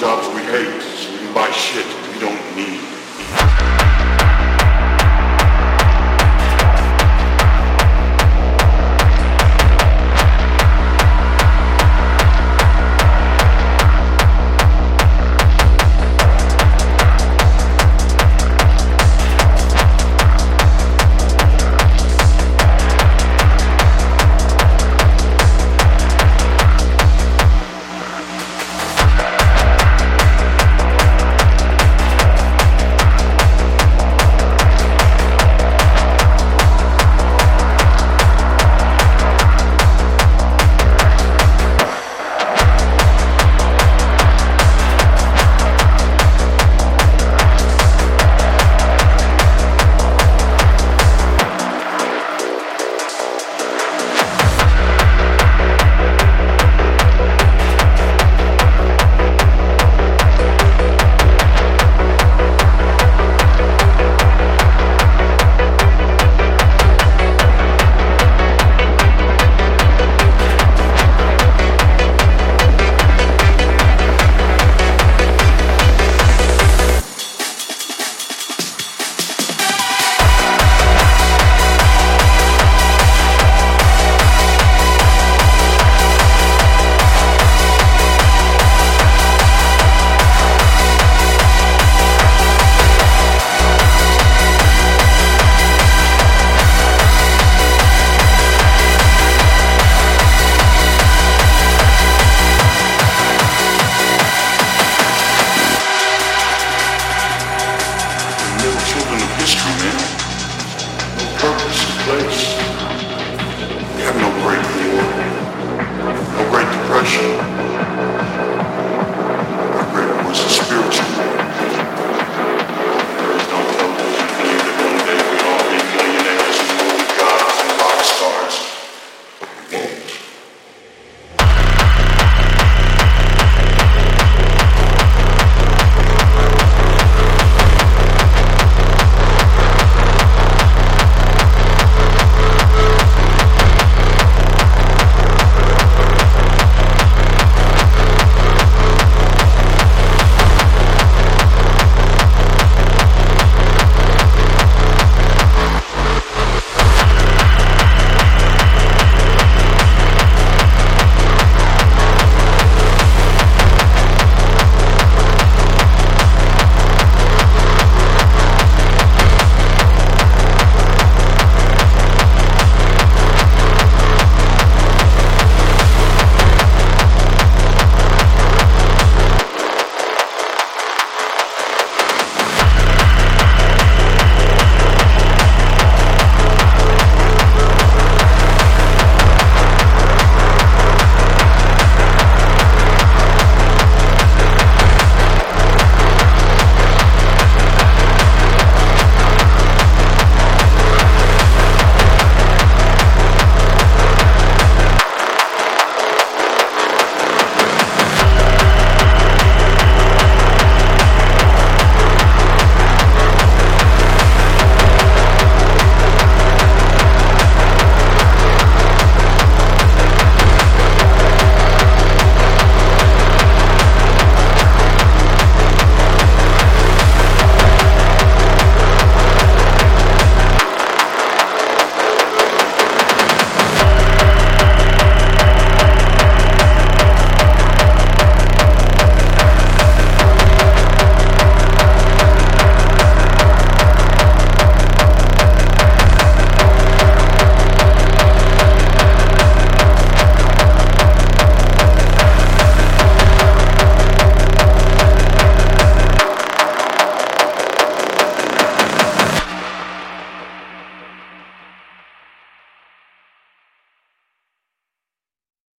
jobs we hate so we can buy shit.